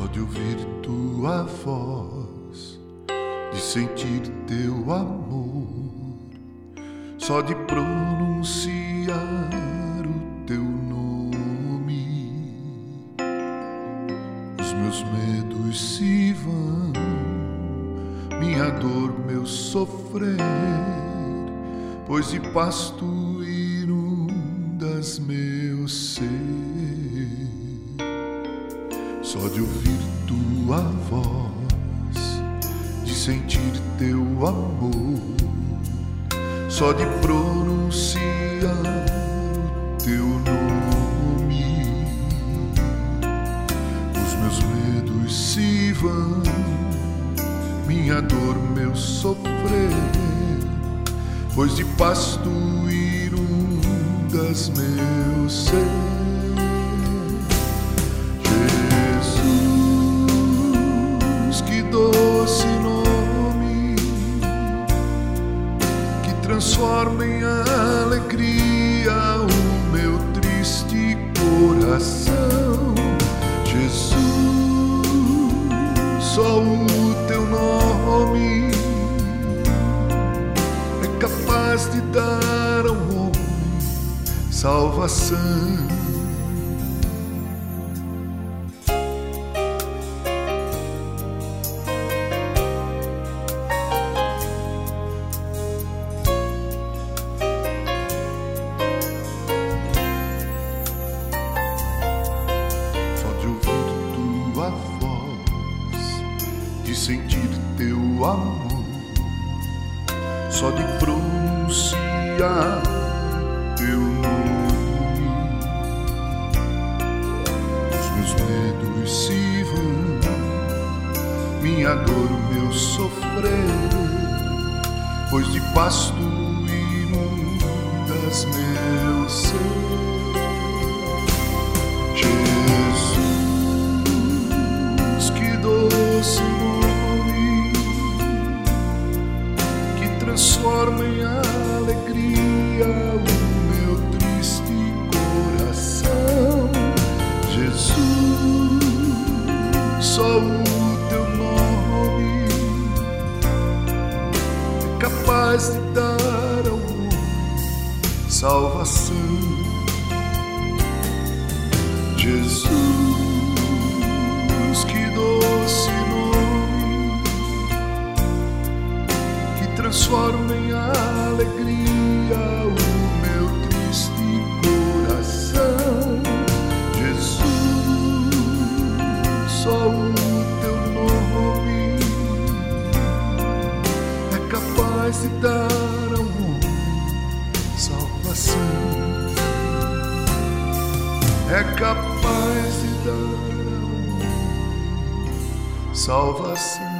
Só de ouvir tua voz, de sentir teu amor, só de pronunciar o teu nome, os meus medos se vão, minha dor, meu sofrer, pois de pasto inundas meu ser só de ouvir tua voz, de sentir teu amor, só de pronunciar teu nome, os meus medos se vão, minha dor, meu sofrer, pois de pasto inundas meu ser. Transforma em alegria o meu triste coração. Jesus, só o teu nome é capaz de dar ao homem salvação. Sentir teu amor, só de pronunciar teu nome. Os meus medos se vão, minha dor, meu sofrer, pois de pasto inundas meu ser. Transforma em alegria o meu triste coração. Jesus, só o teu nome é capaz de dar ao homem salvação. Jesus, transforma em alegria o meu triste coração. Jesus, só o teu nome é capaz de dar ao homem salvação. É capaz de dar ao salvação.